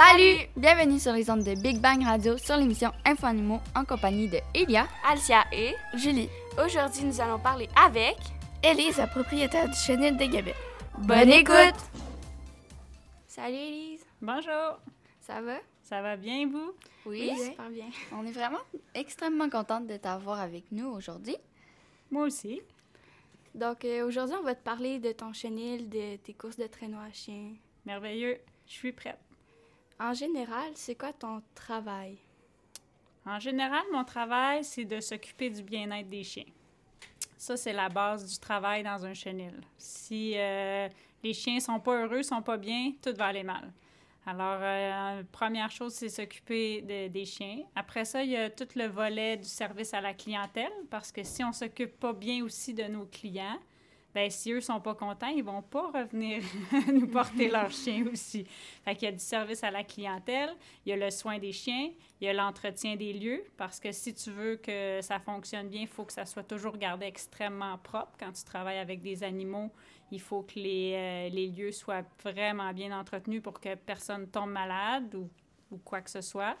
Salut! Bienvenue sur les ondes de Big Bang Radio sur l'émission Info Animaux en compagnie de Elia, Alicia et Julie, aujourd'hui nous allons parler avec Élise, la propriétaire du chenil de Gabet. Bonne écoute! Salut Elise, Bonjour, Ça va? ça va bien vous? Oui. super bien. On est vraiment extrêmement contente de t'avoir avec nous aujourd'hui. Moi aussi. Donc euh, aujourd'hui on va te parler de ton chenil, de tes courses de traîneau à chien. Merveilleux, je suis prête. En général, c'est quoi ton travail? En général, mon travail, c'est de s'occuper du bien-être des chiens. Ça, c'est la base du travail dans un chenil. Si euh, les chiens sont pas heureux, sont pas bien, tout va aller mal. Alors, euh, première chose, c'est s'occuper de- des chiens. Après ça, il y a tout le volet du service à la clientèle, parce que si on s'occupe pas bien aussi de nos clients, ben si eux sont pas contents, ils vont pas revenir nous porter leurs chiens aussi. Fait qu'il y a du service à la clientèle, il y a le soin des chiens, il y a l'entretien des lieux, parce que si tu veux que ça fonctionne bien, il faut que ça soit toujours gardé extrêmement propre. Quand tu travailles avec des animaux, il faut que les, euh, les lieux soient vraiment bien entretenus pour que personne tombe malade ou, ou quoi que ce soit.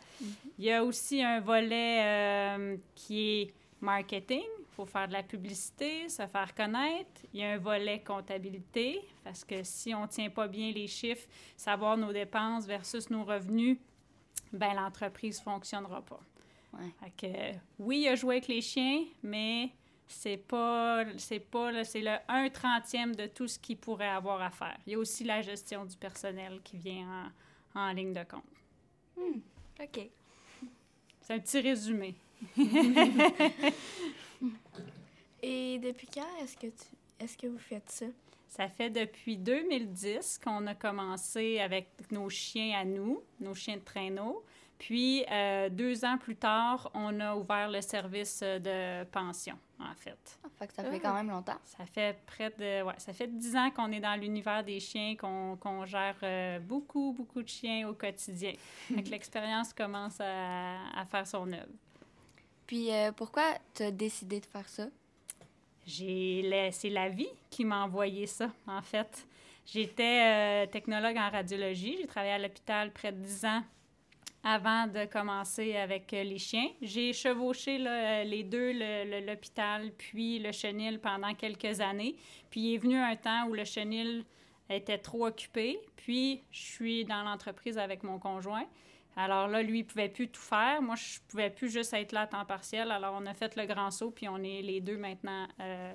Il y a aussi un volet euh, qui est marketing. Faut faire de la publicité, se faire connaître. Il y a un volet comptabilité, parce que si on ne tient pas bien les chiffres, savoir nos dépenses versus nos revenus, ben l'entreprise ne fonctionnera pas. Ouais. Fait que, oui, il a joué avec les chiens, mais c'est pas c'est pas le- c'est le 1 trentième de tout ce qu'il pourrait avoir à faire. Il y a aussi la gestion du personnel qui vient en, en ligne de compte. OK. C'est un petit résumé. Et depuis quand est-ce que tu est-ce que vous faites ça? Ça fait depuis 2010 qu'on a commencé avec nos chiens à nous, nos chiens de traîneau. Puis, euh, deux ans plus tard, on a ouvert le service de pension, en fait. Ah, fait que ça fait quand même longtemps. Ça fait près de... Ouais, ça fait dix ans qu'on est dans l'univers des chiens, qu'on qu'on gère euh, beaucoup, beaucoup de chiens au quotidien. Fait que l'expérience commence à, à faire son œuvre. Puis euh, pourquoi tu as décidé de faire ça? J'ai c'est la vie qui m'a envoyé ça, en fait. J'étais euh, technologue en radiologie. J'ai travaillé à l'hôpital près de 10 ans avant de commencer avec euh, les chiens. J'ai chevauché les deux, l'hôpital puis le chenil pendant quelques années. Puis il est venu un temps où le chenil était trop occupé. Puis je suis dans l'entreprise avec mon conjoint. Alors là, lui, il pouvait plus tout faire. Moi, je pouvais plus juste être là à temps partiel. Alors, on a fait le grand saut, puis on est les deux maintenant euh,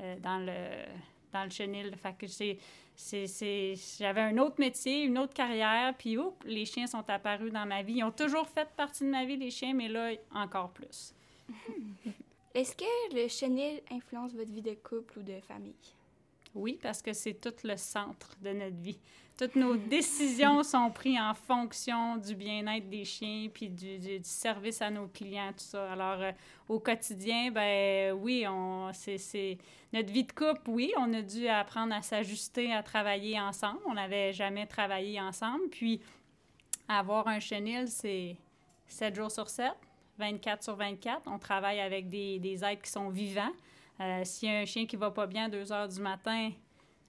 euh, dans, le, dans le chenil. Fait que c'est, c'est, j'avais un autre métier, une autre carrière, puis oups, les chiens sont apparus dans ma vie. Ils ont toujours fait partie de ma vie, les chiens, mais là, encore plus. Est-ce que le chenil influence votre vie de couple ou de famille? Oui, parce que c'est tout le centre de notre vie. Toutes nos décisions sont prises en fonction du bien-être des chiens puis du, du- du service à nos clients, tout ça. Alors, euh, au quotidien, ben oui, on, c'est, c'est- notre vie de couple, oui, on a dû apprendre à s'ajuster, à travailler ensemble. On n'avait jamais travaillé ensemble. Puis, avoir un chenil, c'est 7 jours sur 7, 24 sur 24. On travaille avec des, des êtres qui sont vivants. Euh, S'il y a un chien qui va pas bien à 2 heures du matin,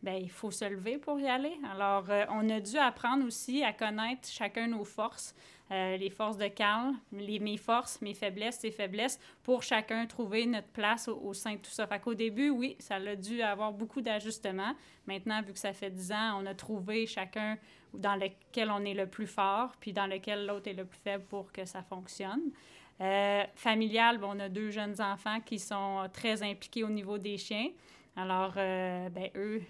ben il faut se lever pour y aller. Alors, euh, on a dû apprendre aussi à connaître chacun nos forces, euh, les forces de Carl, les, mes forces, mes faiblesses, ses faiblesses, pour chacun trouver notre place au, au sein de tout ça. Fait qu'au début, oui, ça a dû avoir beaucoup d'ajustements. Maintenant, vu que ça fait 10 ans, on a trouvé chacun dans lequel on est le plus fort, puis dans lequel l'autre est le plus faible pour que ça fonctionne. Euh, familial, bon, on a deux jeunes enfants qui sont très impliqués au niveau des chiens. Alors, euh, ben, eux,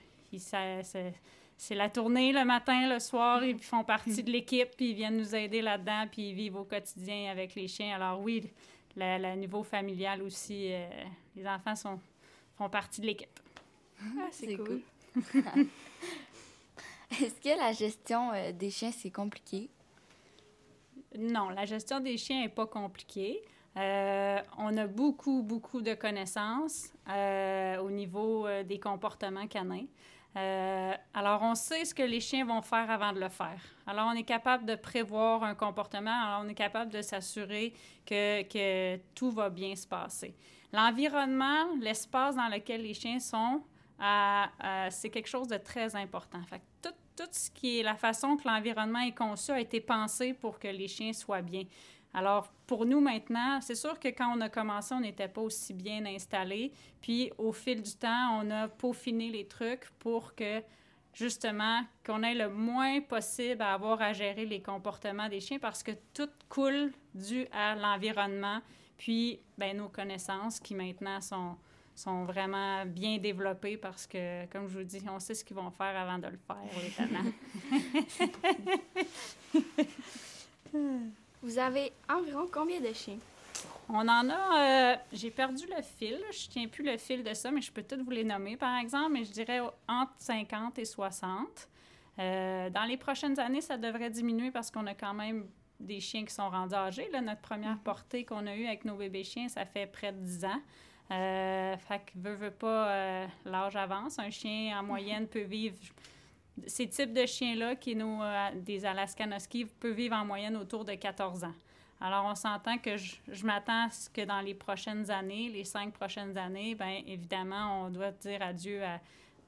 c'est la tournée le matin, le soir, ils font partie de l'équipe, puis ils viennent nous aider là-dedans, puis ils vivent au quotidien avec les chiens. Alors oui, le, niveau familial aussi, euh, les enfants sont, font partie de l'équipe. Ah, c'est C'est cool. Est-ce que la gestion euh, des chiens, c'est compliqué? Non, la gestion des chiens n'est pas compliquée. Euh, on a beaucoup, beaucoup de connaissances euh, au niveau euh, des comportements canins. Alors, on sait ce que les chiens vont faire avant de le faire. Alors, on est capable de prévoir un comportement. Alors, on est capable de s'assurer que, que tout va bien se passer. L'environnement, l'espace dans lequel les chiens sont, c'est quelque chose de très important. Tout ce qui est la façon que l'environnement est conçu a été pensé pour que les chiens soient bien. Alors, pour nous maintenant, c'est sûr que quand on a commencé, on n'était pas aussi bien installé. Puis, au fil du temps, on a peaufiné les trucs pour que, justement, qu'on ait le moins possible à avoir à gérer les comportements des chiens parce que tout coule dû à l'environnement, puis ben, nos connaissances qui maintenant sont, sont vraiment bien développées parce que, comme je vous dis, on sait ce qu'ils vont faire avant de le faire, les Vous avez environ combien de chiens? On en a. Euh, j'ai perdu le fil. Je tiens plus le fil de ça, mais je peux peut-être vous les nommer, par exemple. Mais je dirais entre 50 et 60. Euh, dans les prochaines années, ça devrait diminuer parce qu'on a quand même des chiens qui sont rendus âgés. Là, notre première mm-hmm. portée qu'on a eue avec nos bébés chiens, ça fait près de 10 ans. Euh, fait que veut, veut pas, euh, l'âge avance. Un chien, en moyenne, peut vivre. Ces types de chiens-là, qui nous, euh, des Alaskan peuvent vivre en moyenne autour de 14 ans. Alors, on s'entend que je, je m'attends à ce que dans les prochaines années, les cinq prochaines années, bien évidemment, on doit dire adieu à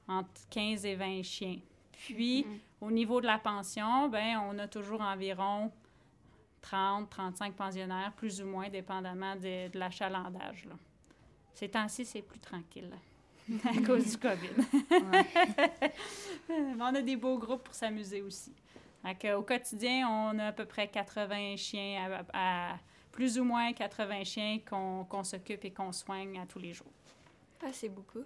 entre 15 et 20 chiens. Puis, mm-hmm. au niveau de la pension, ben on a toujours environ 30, 35 pensionnaires, plus ou moins, dépendamment de, de l'achalandage. Ces temps-ci, c'est plus tranquille à cause du COVID. on a des beaux groupes pour s'amuser aussi. au quotidien, on a à peu près 80 chiens, à, plus ou moins 80 chiens qu'on s'occupe et qu'on soigne à tous les jours. Ah, c'est beaucoup.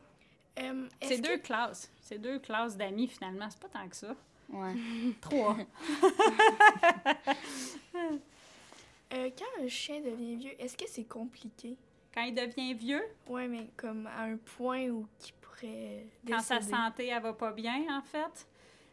Euh, c'est deux classes. C'est deux classes d'amis, finalement. C'est pas tant que ça. Ouais. Trois. Euh, quand un chien devient vieux, est-ce que c'est compliqué? Quand il devient vieux? Oui, mais comme à un point où il pourrait. Quand sa santé, elle va pas bien, en fait?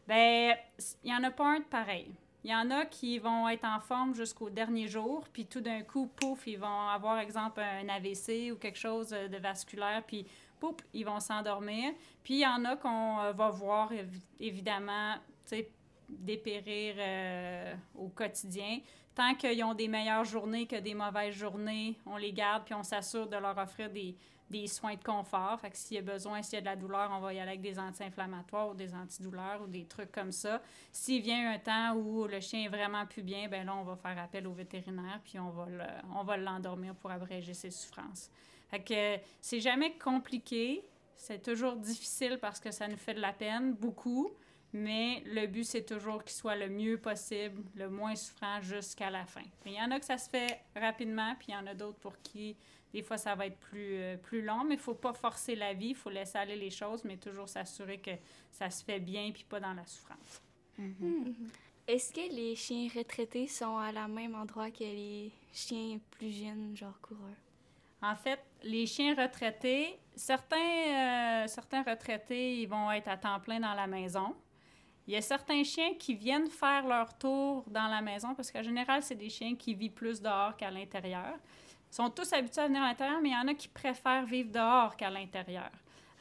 Ben, il y en a pas un de pareil. Il y en a qui vont être en forme jusqu'au dernier jour, puis tout d'un coup, pouf, ils vont avoir, exemple, un AVC ou quelque chose de vasculaire, puis pouf, ils vont s'endormir. Puis il y en a qu'on euh, va voir, évidemment, tu sais, dépérir euh, au quotidien. Tant qu'ils ont des meilleures journées que des mauvaises journées, on les garde puis on s'assure de leur offrir des, des soins de confort. Fait s'il y a besoin, s'il y a de la douleur, on va y aller avec des anti-inflammatoires ou des antidouleurs ou des trucs comme ça. S'il vient un temps où le chien est vraiment plus bien, ben là, on va faire appel au vétérinaire puis on va le, on va l'endormir pour abréger ses souffrances. Fait que c'est jamais compliqué. C'est toujours difficile parce que ça nous fait de la peine, beaucoup. Mais le but, c'est toujours qu'il soit le mieux possible, le moins souffrant jusqu'à la fin. Il y en a que ça se fait rapidement, puis il y en a d'autres pour qui, des fois, ça va être plus, euh, plus long, mais il ne faut pas forcer la vie, il faut laisser aller les choses, mais toujours s'assurer que ça se fait bien, puis pas dans la souffrance. Mm-hmm. Est-ce que les chiens retraités sont à la même endroit que les chiens plus jeunes, genre coureurs? En fait, les chiens retraités, certains, euh, certains retraités, ils vont être à temps plein dans la maison. Il y a certains chiens qui viennent faire leur tour dans la maison parce qu'en général, c'est des chiens qui vivent plus dehors qu'à l'intérieur. Ils sont tous habitués à venir à l'intérieur, mais il y en a qui préfèrent vivre dehors qu'à l'intérieur.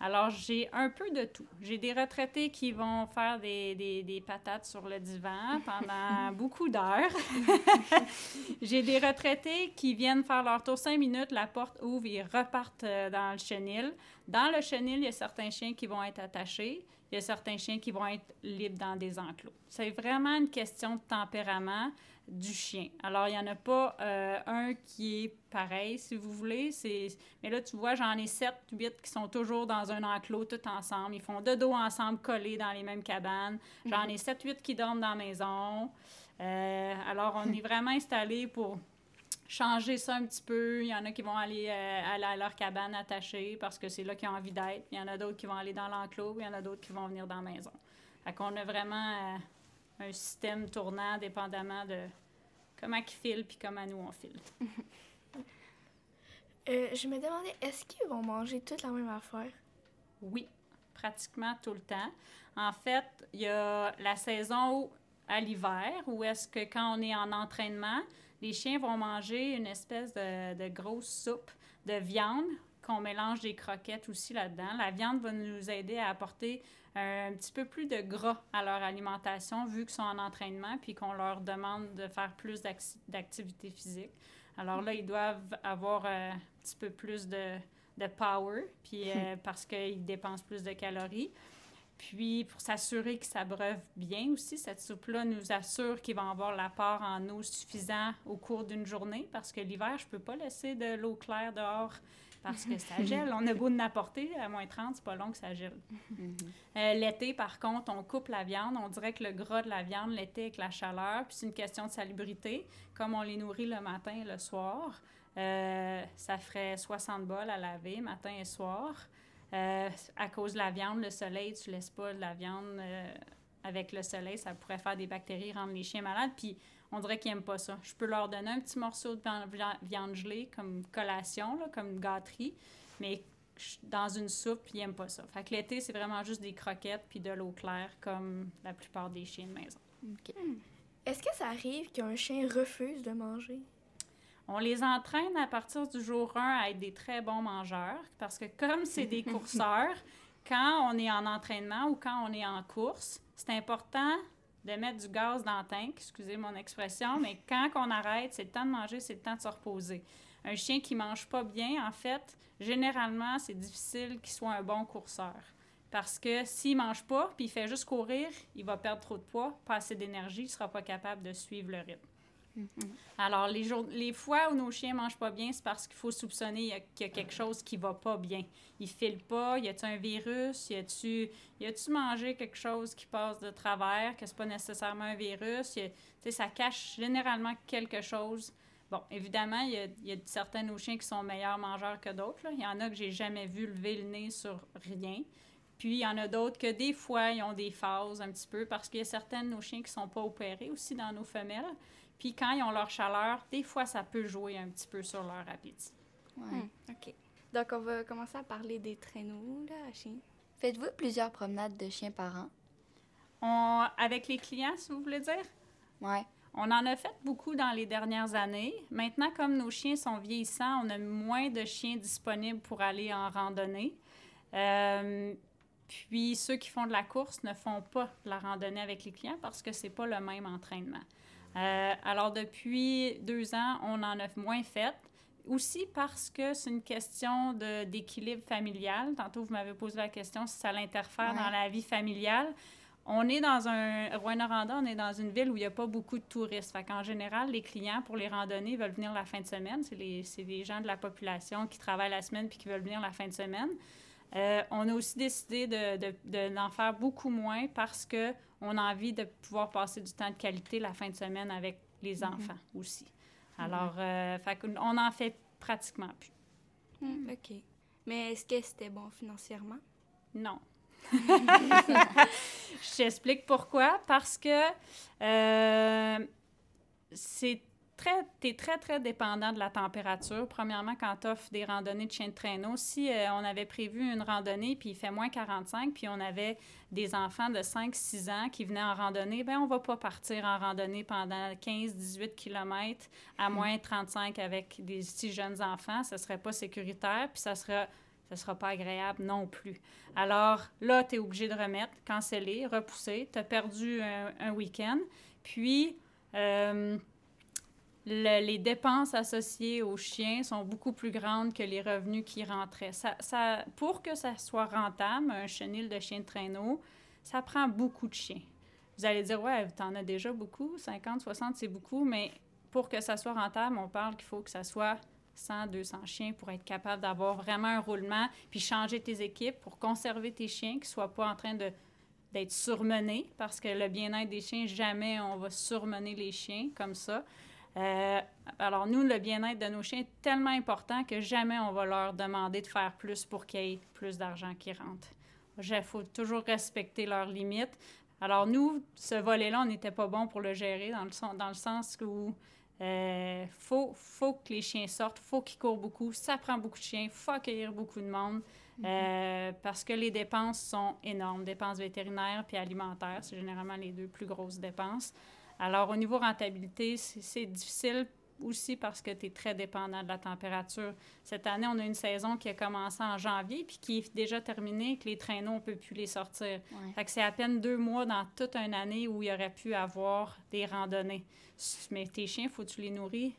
Alors, j'ai un peu de tout. J'ai des retraités qui vont faire des, des, des patates sur le divan pendant beaucoup d'heures. j'ai des retraités qui viennent faire leur tour cinq minutes, la porte ouvre, ils repartent euh, dans le chenil. Dans le chenil, il y a certains chiens qui vont être attachés il y a certains chiens qui vont être libres dans des enclos. C'est vraiment une question de tempérament du chien. Alors, il n'y en a pas euh, un qui est pareil, si vous voulez. Mais là, tu vois, j'en ai sept, huit qui sont toujours dans un enclos tout ensemble. Ils font de dos ensemble, collés dans les mêmes cabanes. J'en ai sept, huit qui dorment dans la maison. Euh, alors, on est vraiment installé pour changer ça un petit peu. Il y en a qui vont aller, euh, à leur cabane attachée parce que c'est là qu'ils ont envie d'être. Il y en a d'autres qui vont aller dans l'enclos. Il y en a d'autres qui vont venir dans la maison. Fait qu'on a vraiment euh, un système tournant dépendamment de comment ils filent puis comment nous on file. Euh, je me demandais, est-ce qu'ils vont manger toute la même affaire? Oui, pratiquement tout le temps. En fait, il y a la saison à l'hiver où est-ce que quand on est en entraînement, les chiens vont manger une espèce de, grosse soupe de viande qu'on mélange des croquettes aussi là-dedans. La viande va nous aider à apporter un petit peu plus de gras à leur alimentation vu qu'ils sont en entraînement puis qu'on leur demande de faire plus d'activité physique. Alors là, ils doivent avoir euh, un petit peu plus de, power puis euh, parce qu'ils dépensent plus de calories. Puis, pour s'assurer qu'ils s'abreuvent bien aussi, cette soupe-là nous assure qu'ils vont avoir l'apport en eau suffisant au cours d'une journée parce que l'hiver, je ne peux pas laisser de l'eau claire dehors parce que ça gèle. On a beau de n'apporter à moins 30, c'est pas long que ça gèle. Euh, l'été, par contre, on coupe la viande. On dirait que le gras de la viande, l'été, avec la chaleur, puis c'est une question de salubrité. Comme on les nourrit le matin et le soir, euh, ça ferait 60 bols à laver matin et soir. Euh, à cause de la viande, le soleil, tu laisses pas de la viande euh, avec le soleil, ça pourrait faire des bactéries, rendre les chiens malades. Puis on dirait qu'ils n'aiment pas ça. Je peux leur donner un petit morceau de viande gelée comme collation, comme gâterie, mais dans une soupe, ils n'aiment pas ça. Fait que l'été, c'est vraiment juste des croquettes puis de l'eau claire, comme la plupart des chiens de maison. Est-ce que ça arrive qu'un chien refuse de manger? On les entraîne à partir du jour 1 à être des très bons mangeurs parce que comme c'est des courseurs, quand on est en entraînement ou quand on est en course, c'est important de mettre du gaz dans le tank, excusez mon expression, mais quand on arrête, c'est le temps de manger, c'est le temps de se reposer. Un chien qui mange pas bien, en fait, généralement, c'est difficile qu'il soit un bon courseur. Parce que s'il mange pas, puis il fait juste courir, il va perdre trop de poids, pas assez d'énergie, il sera pas capable de suivre le rythme. Mm-hmm. Alors, les, jours, les fois où nos chiens mangent pas bien, c'est parce qu'il faut soupçonner qu'il y, a quelque chose qui va pas bien. Ils filent pas, y a-tu un virus, y a-tu y a-tu mangé quelque chose qui passe de travers, que c'est pas nécessairement un virus, ça cache généralement quelque chose. Bon, évidemment, il y a, y a, certains de nos chiens qui sont meilleurs mangeurs que d'autres. Il y en a que j'ai jamais vu lever le nez sur rien. Puis, il y en a d'autres que des fois, ils ont des phases un petit peu parce qu'il y a certains de nos chiens qui sont pas opérés aussi dans nos femelles. Puis quand ils ont leur chaleur, des fois, ça peut jouer un petit peu sur leur appétit. Ouais. Hmm, OK. Donc, on va commencer à parler des traîneaux, là, à chiens. Faites-vous plusieurs promenades de chiens par an? On, avec les clients, si vous voulez dire? Oui. On en a fait beaucoup dans les dernières années. Maintenant, comme nos chiens sont vieillissants, on a moins de chiens disponibles pour aller en randonnée. Euh, puis ceux qui font de la course ne font pas de la randonnée avec les clients parce que c'est pas le même entraînement. Euh, alors, depuis deux ans, on en a moins fait. Aussi parce que c'est une question d'équilibre familial. Tantôt, vous m'avez posé la question si ça l'interfère dans la vie familiale. On est dans un... Rouen-Noranda, on est dans une ville où il n'y a pas beaucoup de touristes. Fait qu'en général, les clients pour les randonnées veulent venir la fin de semaine. C'est les, les gens de la population qui travaillent la semaine puis qui veulent venir la fin de semaine. Euh, on a aussi décidé d'en de, de, faire beaucoup moins parce qu'on a envie de pouvoir passer du temps de qualité la fin de semaine avec les mhm. enfants aussi. Alors, euh, on en fait pratiquement plus. Hmm, OK. Mais est-ce que c'était bon financièrement? Non. Je t'explique pourquoi. Parce que euh, c'est très, es très, très dépendant de la température. Premièrement, quand tu offres des randonnées de chien de traîneau, si euh, on avait prévu une randonnée puis il fait moins 45, puis on avait des enfants de 5-6 ans qui venaient en randonnée, bien, on va pas partir en randonnée pendant 15-18 km à hmm. moins 35 avec des si jeunes enfants. Ce serait pas sécuritaire, puis ça sera ça sera pas agréable non plus. Alors là, tu es obligé de remettre, canceller, repousser. Tu as perdu un, week-end. Puis, euh, les dépenses associées aux chiens sont beaucoup plus grandes que les revenus qui rentraient. Ça, pour que ça soit rentable, un chenil de chien de traîneau, ça prend beaucoup de chiens. Vous allez dire, ouais, tu en as déjà beaucoup, 50, 60, c'est beaucoup, mais pour que ça soit rentable, on parle qu'il faut que ça soit 100, 200 chiens pour être capable d'avoir vraiment un roulement, puis changer tes équipes pour conserver tes chiens, qu'ils ne soient pas en train de d'être surmenés, parce que le bien-être des chiens, jamais on va surmener les chiens comme ça. Euh, alors, nous, le bien-être de nos chiens est tellement important que jamais on va leur demander de faire plus pour qu'il y ait plus d'argent qui rentre. Il faut toujours respecter leurs limites. Alors, nous, ce volet-là, on n'était pas bon pour le gérer dans le, dans le sens où il euh, faut, faut que les chiens sortent, faut qu'ils courent beaucoup, ça prend beaucoup de chiens, il faut accueillir beaucoup de monde mm-hmm. euh, parce que les dépenses sont énormes, dépenses vétérinaires puis alimentaires, c'est généralement les deux plus grosses dépenses. Alors, au niveau rentabilité, c'est difficile aussi parce que tu es très dépendant de la température. Cette année, on a une saison qui a commencé en janvier puis qui est déjà terminée, que les traîneaux, on ne peut plus les sortir. Fait que c'est à peine deux mois dans toute une année où il y aurait pu avoir des randonnées. Mais tes chiens, il faut que tu les nourris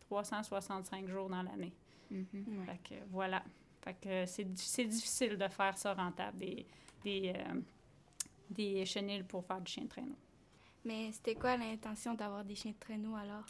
365 jours dans l'année. Mm-hmm. Fait que voilà. Fait que c'est difficile de faire ça rentable, des, des, euh, des chenilles pour faire du chien de traîneau. Mais c'était quoi l'intention d'avoir des chiens de traîneau alors?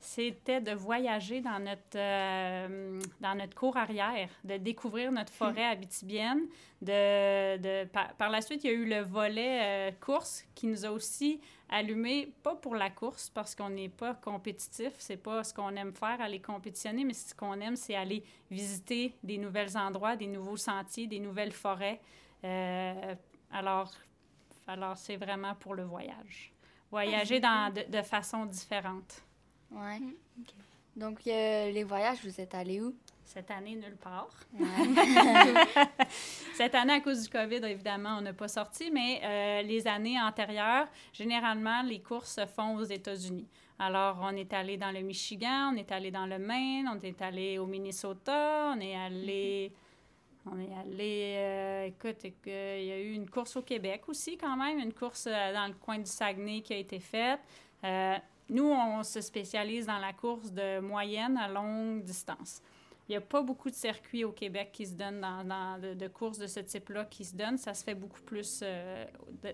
C'était de voyager dans notre, euh, dans notre cour arrière, de découvrir notre forêt abitibienne. De, de, par, par, la suite, il y a eu le volet euh, course qui nous a aussi allumé, pas pour la course, parce qu'on n'est pas compétitif, c'est pas ce qu'on aime faire, aller compétitionner, mais ce qu'on aime, c'est aller visiter des nouveaux endroits, des nouveaux sentiers, des nouvelles forêts. Euh, alors, alors c'est vraiment pour le voyage. Voyager dans, de, de façon différente. Ouais. Mm. Okay. Donc, euh, les voyages, vous êtes allés où? Cette année, nulle part. Ouais. Cette année, à cause du COVID, évidemment, on n'a pas sorti, mais euh, les années antérieures, généralement, les courses se font aux États-Unis. Alors, on est allé dans le Michigan, on est allé dans le Maine, on est allé au Minnesota, on est allé... On est allé, euh, écoute, il y a eu une course au Québec aussi quand même, une course euh, dans le coin du Saguenay qui a été faite. Euh, nous, on se spécialise dans la course de moyenne à longue distance. Il n'y a pas beaucoup de circuits au Québec qui se donnent, de, courses de ce type-là qui se donnent. Ça se fait beaucoup plus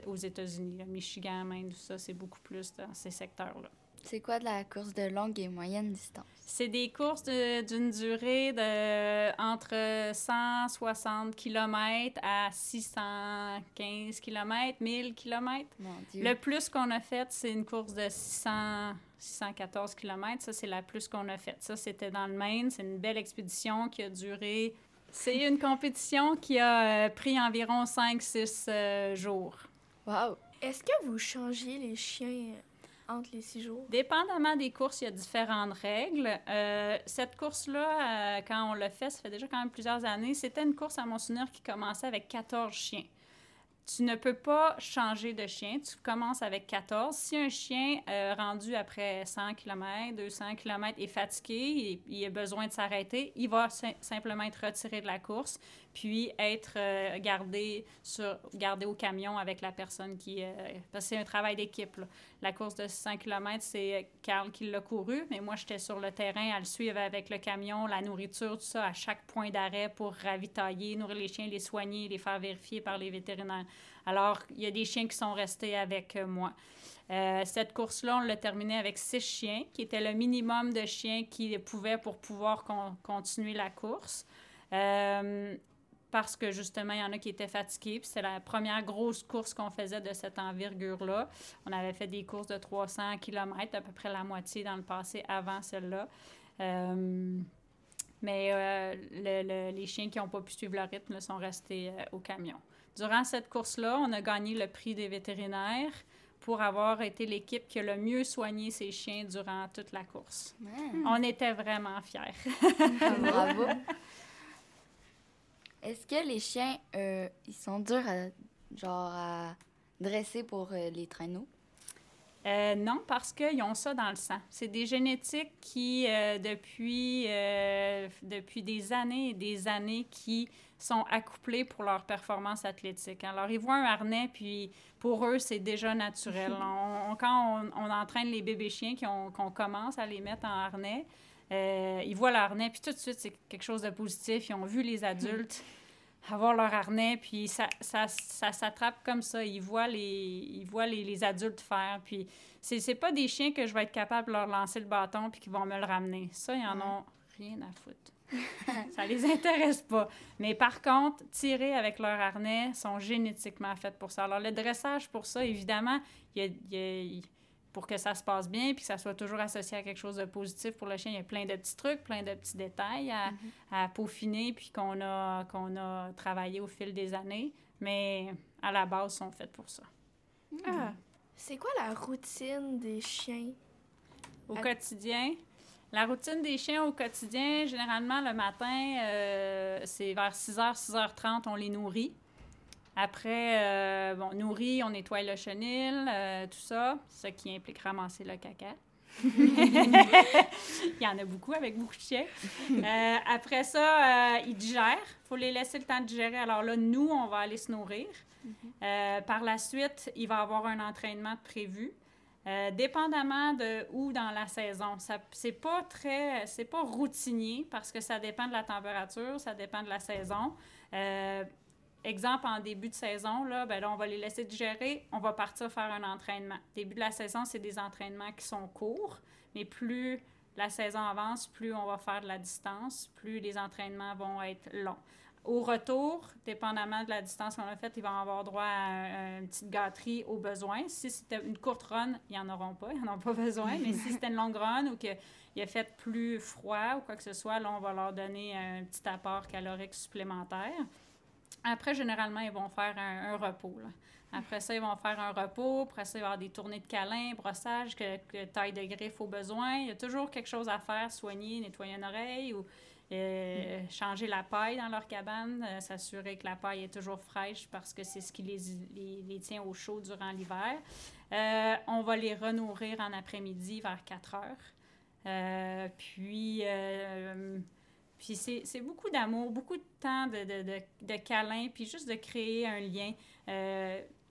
aux États-Unis. Michigan, Maine, tout ça, c'est beaucoup plus dans ces secteurs-là. C'est quoi de la course de longue et moyenne distance? C'est des courses d'une durée de entre 160 km à 615 km, 1000 km. Le plus qu'on a fait, c'est une course de 600, 614 km. Ça, c'est la plus qu'on a faite. Ça, c'était dans le Maine. C'est une belle expédition qui a duré... C'est une compétition qui a pris environ 5-6 euh, jours. Wow! Est-ce que vous changez les chiens entre les six jours? Dépendamment des courses, il y a différentes règles. Euh, cette course-là, euh, quand on l'a fait, ça fait déjà quand même plusieurs années, c'était une course à mon qui commençait avec 14 chiens. Tu ne peux pas changer de chien. Tu commences avec 14. Si un chien euh, rendu après 100 km, 200 km est fatigué, il, il a besoin de s'arrêter, il va simplement être retiré de la course puis être euh, gardé, sur, gardé au camion avec la personne qui... Euh, parce que c'est un travail d'équipe. La course de 600 km, c'est Carl qui l'a couru, mais moi, j'étais sur le terrain à le suivre avec le camion, la nourriture, tout ça, à chaque point d'arrêt pour ravitailler, nourrir les chiens, les soigner, les faire vérifier par les vétérinaires. Alors, il y a des chiens qui sont restés avec euh, moi. Euh, cette course-là, on l'a terminée avec six chiens, qui était le minimum de chiens qui pouvaient pour pouvoir con continuer la course. Euh, parce que justement, il y en a qui étaient fatigués. Puis c'est la première grosse course qu'on faisait de cette envergure-là. On avait fait des courses de 300 km, à peu près la moitié dans le passé avant celle-là. Euh, mais euh, le, le, les chiens qui n'ont pas pu suivre le rythme là, sont restés euh, au camion. Durant cette course-là, on a gagné le prix des vétérinaires pour avoir été l'équipe qui a le mieux soigné ses chiens durant toute la course. Mmh. On était vraiment fiers. Bravo! Est-ce que les chiens, euh, ils sont durs à, genre, à dresser pour euh, les traîneaux? Euh, non, parce qu'ils ont ça dans le sang. C'est des génétiques qui, euh, depuis, euh, depuis des années et des années, qui sont accouplés pour leur performance athlétique. Alors, ils voient un harnais, puis pour eux, c'est déjà naturel. on, on, quand on, on, entraîne les bébés chiens, qu'on qu commence à les mettre en harnais, euh, ils voient l'harnais, puis tout de suite, c'est quelque chose de positif. Ils ont vu les adultes avoir leur harnais, puis ça, ça, ça s'attrape comme ça. Ils voient les, ils voient les, les adultes faire, puis c'est, c'est pas des chiens que je vais être capable de leur lancer le bâton puis qu'ils vont me le ramener. Ça, ils en ont rien à foutre. ça les intéresse pas. Mais par contre, tirer avec leur harnais sont génétiquement faits pour ça. Alors, le dressage pour ça, évidemment, il y a, il y a pour que ça se passe bien puis que ça soit toujours associé à quelque chose de positif pour le chien. Il y a plein de petits trucs, plein de petits détails à, mm -hmm. à peaufiner puis qu'on a, qu'on a travaillé au fil des années. Mais à la base, sont faits pour ça. Mm -hmm. Ah. C'est quoi la routine des chiens? Au à... quotidien? La routine des chiens au quotidien, généralement, le matin, euh, c'est vers 6h, 6h30, on les nourrit. Après, euh, bon, nourrit, on nettoie le chenil, euh, tout ça, ce qui implique ramasser le caca. Il y en a beaucoup avec beaucoup de chiens. Euh, après ça, ils digèrent. Il faut les laisser le temps de digérer. Alors là, nous, on va aller se nourrir. -hmm. par la suite, il va y avoir un entraînement prévu. Euh, dépendamment de où dans la saison. C'est pas très, c'est pas routinier parce que ça dépend de la température, ça dépend de la saison. Exemple, en début de saison, là, ben là, on va les laisser digérer, on va partir faire un entraînement. Début de la saison, c'est des entraînements qui sont courts, mais plus la saison avance, plus on va faire de la distance, plus les entraînements vont être longs. Au retour, dépendamment de la distance qu'on a faite, ils vont avoir droit à une petite gâterie au besoin. Si c'était une courte run, ils n'en auront pas, ils n'en ont pas besoin. Mais si c'était une longue run ou qu'il a fait plus froid ou quoi que ce soit, là, on va leur donner un petit apport calorique supplémentaire. Après, généralement, ils vont faire un, repos. Après ça, ils vont faire un repos. Après ça, il va y avoir des tournées de câlins, brossage, que, taille de griffe au besoin. Il y a toujours quelque chose à faire, soigner, nettoyer une oreille ou euh, changer la paille dans leur cabane, euh, s'assurer que la paille est toujours fraîche parce que c'est ce qui les, les, tient au chaud durant l'hiver. Euh, on va les renourrir en après-midi vers 4 heures. puis, puis c'est beaucoup d'amour, beaucoup de temps de, de, de, de câlins, puis juste de créer un lien.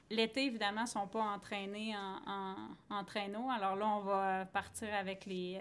L'été, évidemment, ne sont pas entraînés en, en, traîneau. Alors là, on va partir avec les,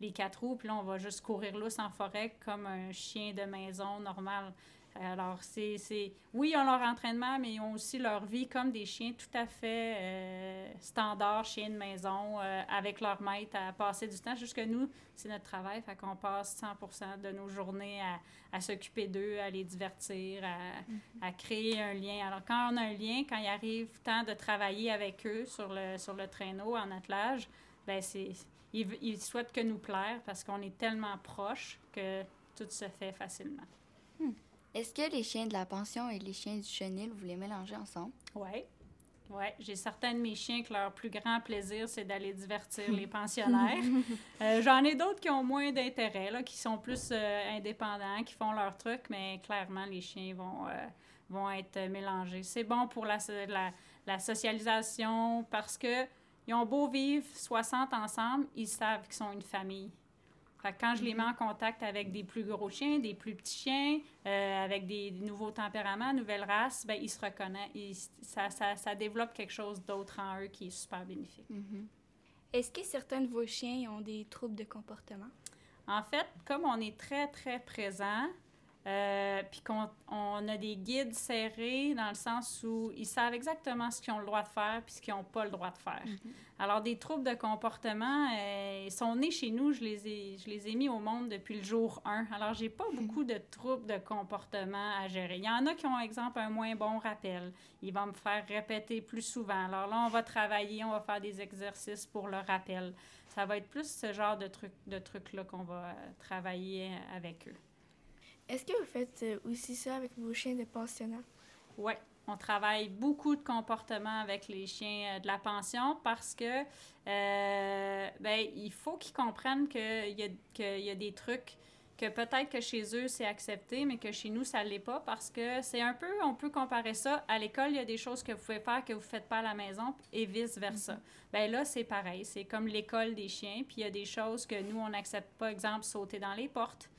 les quatre roues, puis là, on va juste courir lousse en forêt comme un chien de maison normal. Alors, c'est. Oui, ils ont leur entraînement, mais ils ont aussi leur vie comme des chiens tout à fait euh, standards, chiens de maison, euh, avec leur maître à passer du temps. Jusque nous, c'est notre travail, fait qu'on passe 100% de nos journées à, à s'occuper d'eux, à les divertir, à, mm-hmm. à, créer un lien. Alors, quand on a un lien, quand il arrive temps de travailler avec eux sur le, sur le traîneau en attelage, ben c'est ils, souhaitent que nous plaire parce qu'on est tellement proches que tout se fait facilement. Est-ce que les chiens de la pension et les chiens du chenil, vous les mélangez ensemble? Oui. Oui, j'ai certains de mes chiens que leur plus grand plaisir, c'est d'aller divertir les pensionnaires. Euh, j'en ai d'autres qui ont moins d'intérêt, qui sont plus euh, indépendants, qui font leur truc, mais clairement, les chiens vont, euh, vont être mélangés. C'est bon pour la, la, la socialisation parce que ils ont beau vivre 60 ensemble, ils savent qu'ils sont une famille. Fait quand je les mets en contact avec des plus gros chiens, des plus petits chiens, euh, avec des nouveaux tempéraments, nouvelles races, ben, ils se reconnaissent. ça, ça, ça, développe quelque chose d'autre en eux qui est super bénéfique. Mm-hmm. Est-ce que certains de vos chiens ont des troubles de comportement? En fait, comme on est très, très présent, euh, puis qu'on on a des guides serrés dans le sens où ils savent exactement ce qu'ils ont le droit de faire puis ce qu'ils n'ont pas le droit de faire. Mhm. Alors, des troubles de comportement, euh, ils sont nés chez nous, je les, ai, je les ai mis au monde depuis le jour 1. Alors, j'ai pas mhm. beaucoup de troubles de comportement à gérer. Il y en a qui ont, exemple, un moins bon rappel. Ils vont me faire répéter plus souvent. Alors là, on va travailler, on va faire des exercices pour le rappel. Ça va être plus ce genre de, truc, de trucs-là qu'on va euh, travailler avec eux. Est-ce que vous faites euh, aussi ça avec vos chiens de pensionnat? Oui, on travaille beaucoup de comportements avec les chiens euh, de la pension parce que euh, ben, il faut qu'ils comprennent qu'il y, a, y a des trucs que peut-être que chez eux, c'est accepté, mais que chez nous, ça ne l'est pas parce que c'est un peu, on peut comparer ça. À l'école, il y a des choses que vous pouvez faire que vous ne faites pas à la maison et vice-versa. Mm-hmm. Bien là, c'est pareil. C'est comme l'école des chiens. Puis il y a des choses que nous, on n'accepte pas. Exemple, sauter dans les portes.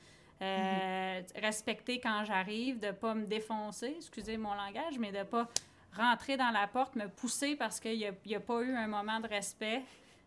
Euh, respecter quand j'arrive, de ne pas me défoncer, excusez mon langage, mais de ne pas rentrer dans la porte, me pousser parce qu'il n'y a, a, pas eu un moment de respect.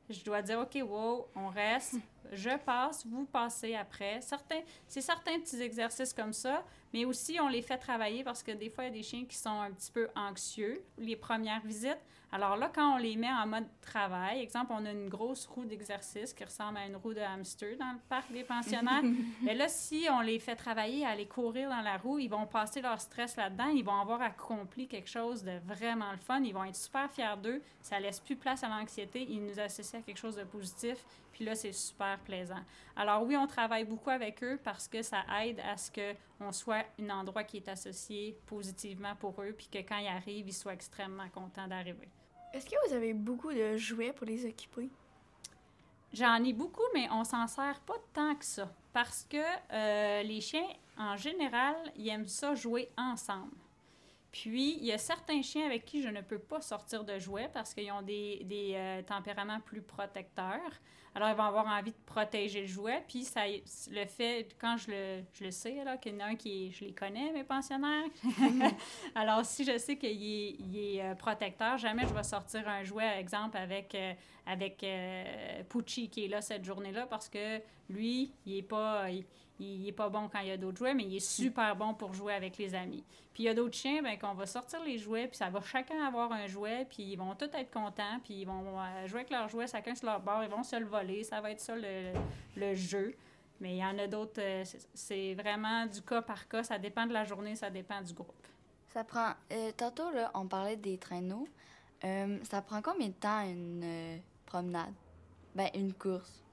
Je dois dire, OK, wow, on reste, je passe, vous passez après. Certains, c'est certains petits exercices comme ça, mais aussi on les fait travailler parce que des fois, il y a des chiens qui sont un petit peu anxieux les premières visites. Alors là, quand on les met en mode travail, exemple, on a une grosse roue d'exercice qui ressemble à une roue de hamster dans le parc des pensionnaires. Mais là, si on les fait travailler à aller courir dans la roue, ils vont passer leur stress là-dedans, ils vont avoir accompli quelque chose de vraiment le fun, ils vont être super fiers d'eux, ça laisse plus place à l'anxiété, ils nous associent à quelque chose de positif, puis là, c'est super plaisant. Alors oui, on travaille beaucoup avec eux parce que ça aide à ce qu'on soit un endroit qui est associé positivement pour eux, puis que quand ils arrivent, ils soient extrêmement contents d'arriver. Est-ce que vous avez beaucoup de jouets pour les occuper? J'en ai beaucoup, mais on s'en sert pas tant que ça. Parce que euh, les chiens, en général, ils aiment ça jouer ensemble. Puis, il y a certains chiens avec qui je ne peux pas sortir de jouets parce qu'ils ont des, des euh, tempéraments plus protecteurs. Alors, ils vont avoir envie de protéger le jouet. Puis, ça, le fait, quand je le, je le sais, là, qu'il y en a un qui je les connais, mes pensionnaires. Alors, si je sais qu'il est, il est euh, protecteur, jamais je vais sortir un jouet, exemple, avec, euh, avec euh, Pucci qui est là cette journée-là parce que lui, il est pas, il, il est pas bon quand il y a d'autres jouets, mais il est super bon pour jouer avec les amis. Puis il y a d'autres chiens, ben, qu'on va sortir les jouets, puis ça va chacun avoir un jouet, puis ils vont tous être contents, puis ils vont euh, jouer avec leurs jouets, chacun sur leur bord, ils vont se le voler, ça va être ça le, le jeu. Mais il y en a d'autres, euh, c'est- c'est vraiment du cas par cas, ça dépend de la journée, ça dépend du groupe. Ça prend. euh, tantôt, là, on parlait des traîneaux. Euh, ça prend combien de temps une euh, promenade? Ben, une course?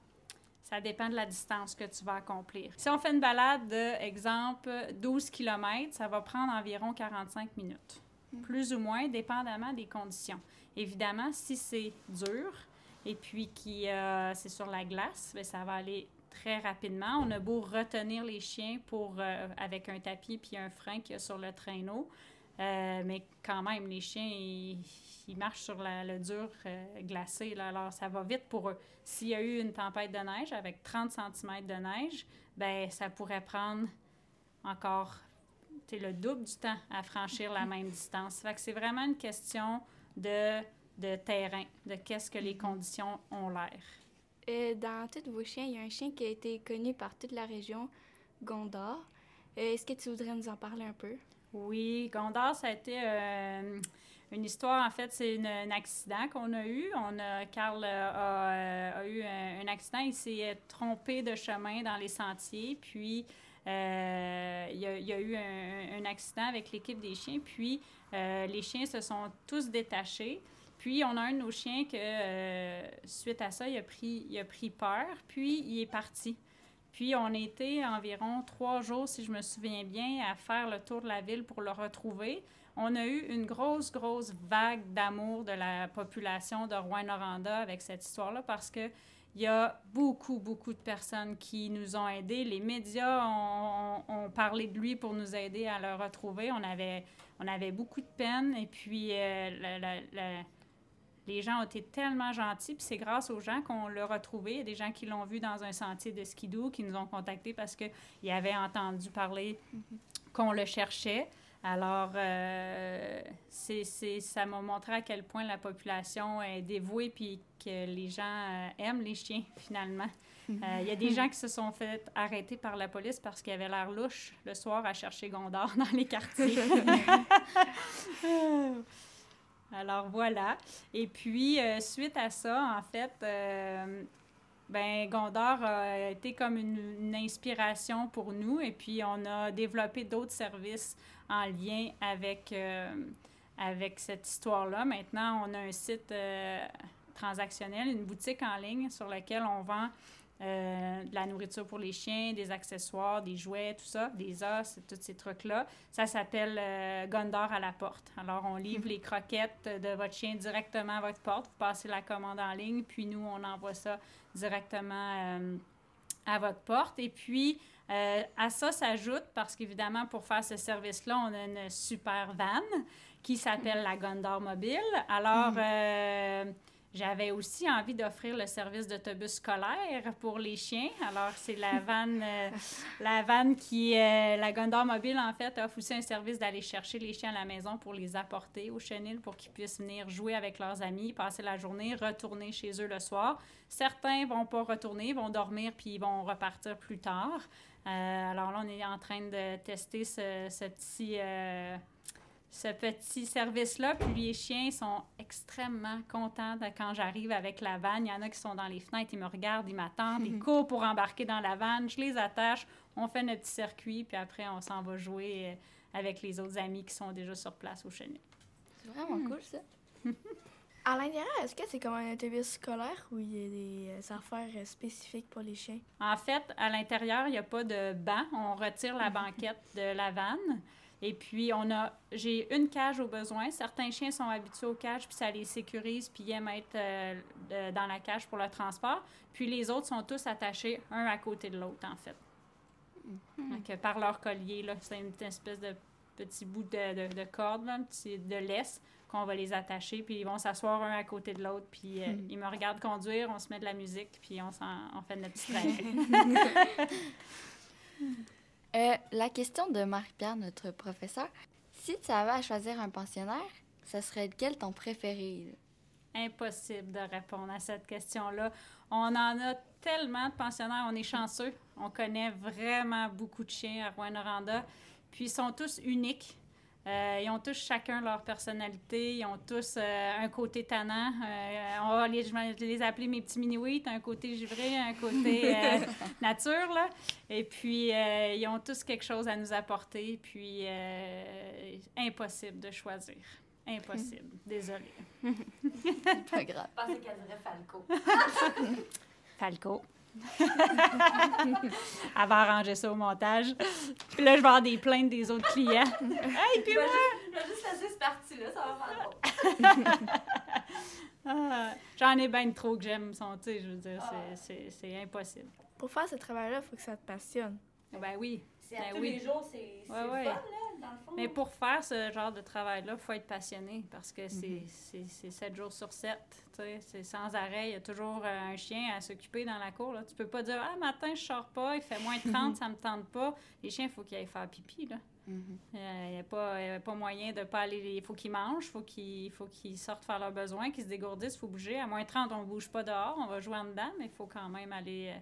Ça dépend de la distance que tu vas accomplir. Si on fait une balade de, exemple, 12 km, ça va prendre environ 45 minutes. Plus ou moins, dépendamment des conditions. Évidemment, si c'est dur et puis qui euh, c'est sur la glace, bien, ça va aller très rapidement. On a beau retenir les chiens pour, euh, avec un tapis puis un frein qu'il y a sur le traîneau. Euh, mais quand même, les chiens, ils, marchent sur le dur euh, glacé. Là, alors, ça va vite pour eux. S'il y a eu une tempête de neige avec 30 cm de neige, ben ça pourrait prendre encore le double du temps à franchir la même distance. Fait que c'est vraiment une question de, terrain, de qu'est-ce que les conditions ont l'air. Euh, dans tous vos chiens, il y a un chien qui a été connu par toute la région, Gondor. Est-ce que tu voudrais nous en parler un peu? Oui, Gondor, ça a été euh, une histoire, en fait, c'est un accident qu'on a eu. On a, Carl euh, a, euh, a eu un, accident, il s'est trompé de chemin dans les sentiers, puis il, y a, eu un, accident avec l'équipe des chiens, puis les chiens se sont tous détachés. Puis on a un de nos chiens que, suite à ça, il a, pris, il a pris peur, puis il est parti. Puis on était environ trois jours, si je me souviens bien, à faire le tour de la ville pour le retrouver. On a eu une grosse, grosse vague d'amour de la population de Rouen-Noranda avec cette histoire-là parce que il y a beaucoup, beaucoup de personnes qui nous ont aidés. Les médias ont, parlé de lui pour nous aider à le retrouver. On avait, on avait beaucoup de peine et puis euh, les gens ont été tellement gentils, puis c'est grâce aux gens qu'on l'a retrouvé. Il y a des gens qui l'ont vu dans un sentier de skidoo, qui nous ont contactés parce qu'ils avaient entendu parler qu'on le cherchait. Alors, euh, c'est, c'est- ça m'a montré à quel point la population est dévouée puis que les gens euh, aiment les chiens, finalement. Euh, Il y a des gens qui se sont fait arrêter par la police parce qu'ils avaient l'air louche le soir à chercher Gondor dans les quartiers. Alors voilà. Et puis, euh, suite à ça, en fait, euh, ben, Gondor a été comme une, inspiration pour nous. Et puis, on a développé d'autres services en lien avec, euh, avec cette histoire-là. Maintenant, on a un site transactionnel, une boutique en ligne sur laquelle on vend euh, de la nourriture pour les chiens, des accessoires, des jouets, tout ça, des os, tous ces trucs-là. Ça s'appelle euh, Gondor à la porte. Alors, on livre les croquettes de votre chien directement à votre porte. Vous passez la commande en ligne, puis nous, on envoie ça directement euh, à votre porte. Et puis, euh, à ça s'ajoute, parce qu'évidemment, pour faire ce service-là, on a une super van qui s'appelle la Gondor Mobile. Alors, euh, j'avais aussi envie d'offrir le service d'autobus scolaire pour les chiens. Alors, c'est la vanne, euh, la vanne qui, euh, la Gondor Mobile, en fait, offre aussi un service d'aller chercher les chiens à la maison pour les apporter au chenil pour qu'ils puissent venir jouer avec leurs amis, passer la journée, retourner chez eux le soir. Certains vont pas retourner, vont dormir puis ils vont repartir plus tard. Euh, alors là, on est en train de tester ce, ce petit, ce petit service-là. Puis les chiens sont extrêmement contents de quand j'arrive avec la vanne. Il y en a qui sont dans les fenêtres, ils me regardent, ils m'attendent, ils courent pour embarquer dans la vanne. Je les attache, on fait notre petit circuit, puis après, on s'en va jouer euh, avec les autres amis qui sont déjà sur place au chenil. C'est vraiment cool, ça. À l'intérieur, est-ce que c'est comme un autobus scolaire ou il y a des euh, affaires euh, spécifiques pour les chiens? En fait, à l'intérieur, il n'y a pas de banc. On retire la banquette de la vanne. Et puis, on a, j'ai une cage au besoin. Certains chiens sont habitués aux cages, puis ça les sécurise, puis ils aiment être euh, de- dans la cage pour le transport. Puis les autres sont tous attachés un à côté de l'autre, en fait. Donc, euh, par leur collier, là, c'est une petite espèce de petit bout de, de, de corde, là, un petit- de laisse qu'on va les attacher, puis ils vont s'asseoir un à côté de l'autre, puis euh, ils me regardent conduire, on se met de la musique, puis on, s'en- on fait notre petit trajet. Euh, la question de Marie-Pierre, notre professeur. Si tu avais à choisir un pensionnaire, ce serait lequel ton préféré? impossible de répondre à cette question-là. On en a tellement de pensionnaires, on est chanceux. On connaît vraiment beaucoup de chiens à Rouen-Noranda. Puis ils sont tous uniques. Euh, ils ont tous chacun leur personnalité. Ils ont tous euh, un côté tannant. Euh, on va les, je vais les appeler mes petits mini un côté givré, un côté euh, nature. Là. Et puis, euh, ils ont tous quelque chose à nous apporter. Puis, euh, impossible de choisir. Impossible. Désolée. Pas grave. Je pensais qu'elle dirait Falco. Falco. Elle va arranger ça au montage. Puis là, je vais avoir des plaintes des autres clients. hey, puis Je vais moi! juste, je vais juste laisser cette partie-là, ça va faire drôle. Ah, J'en ai bien trop que j'aime son, tu sais, je veux dire, c'est- c'est- c'est impossible. Pour faire ce travail-là, il faut que ça te passionne. Ben oui. C'est à Ben tous oui. les jours, c'est c'est Ouais, fun, là, dans le fond. Mais pour faire ce genre de travail-là, il faut être passionné parce que c'est c'est- c'est 7 jours sur 7. C'est sans arrêt. Il y a toujours euh, un chien à s'occuper dans la cour. Là. Tu peux pas dire Ah, matin, je sors pas, il fait moins de 30, ça me tente pas. Les chiens, il faut qu'ils aillent faire pipi. Là. Mhm. Il n'y a, pas- y a pas moyen de pas aller. Il faut qu'ils mangent, faut qu'ils faut qu'ils sortent faire leurs besoins, qu'ils se dégourdissent, il faut bouger. À moins de 30, on ne bouge pas dehors, on va jouer en dedans, mais il faut quand même aller, euh,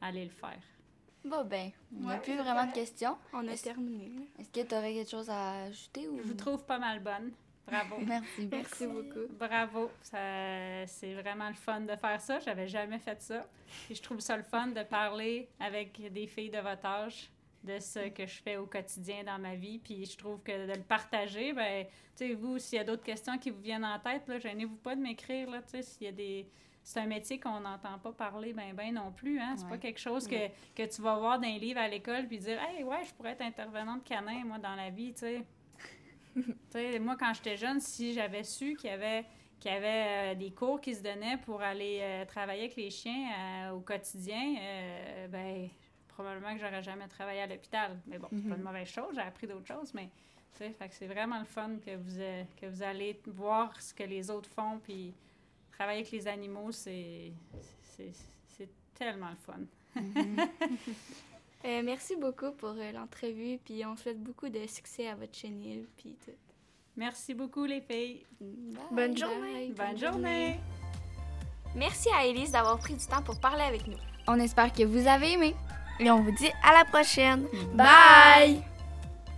aller le faire. Bon, ben, il n'y a Ouais, plus vraiment de questions. On a Est-ce- terminé. Est-ce que tu aurais quelque chose à ajouter ou... Je vous trouve pas mal bonne. Bravo. Merci. Merci beaucoup. Bravo. Ça- C'est vraiment le fun de faire ça. J'avais jamais fait ça. Puis je trouve ça le fun de parler avec des filles de votre âge de ce que je fais au quotidien dans ma vie. Puis je trouve que de le partager, ben, tu sais, vous, s'il y a d'autres questions qui vous viennent en tête, là, gênez-vous pas de m'écrire, là, tu sais, s'il y a des... C'est un métier qu'on n'entend pas parler ben ben non plus, hein. C'est Ouais. pas quelque chose que, que tu vas voir dans un livre à l'école puis dire « Hey, ouais, je pourrais être intervenante canin, moi, dans la vie, tu sais. » Tu sais, moi, quand j'étais jeune, si j'avais su qu'il y avait, qu'il y avait euh, des cours qui se donnaient pour aller euh, travailler avec les chiens euh, au quotidien, ben probablement que j'aurais jamais travaillé à l'hôpital. Mais bon, c'est pas une mauvaise chose, j'ai appris d'autres choses, mais c'est vraiment le fun que vous, que vous allez voir ce que les autres font, puis travailler avec les animaux, c'est, c'est, c'est tellement le fun. Euh, merci beaucoup pour euh, l'entrevue, puis on souhaite beaucoup de succès à votre chenille, puis tout. Merci beaucoup, les filles. Bye. Bonne journée. Bye, Bonne journée. Merci à Elise d'avoir pris du temps pour parler avec nous. On espère que vous avez aimé. Et on vous dit à la prochaine. Bye!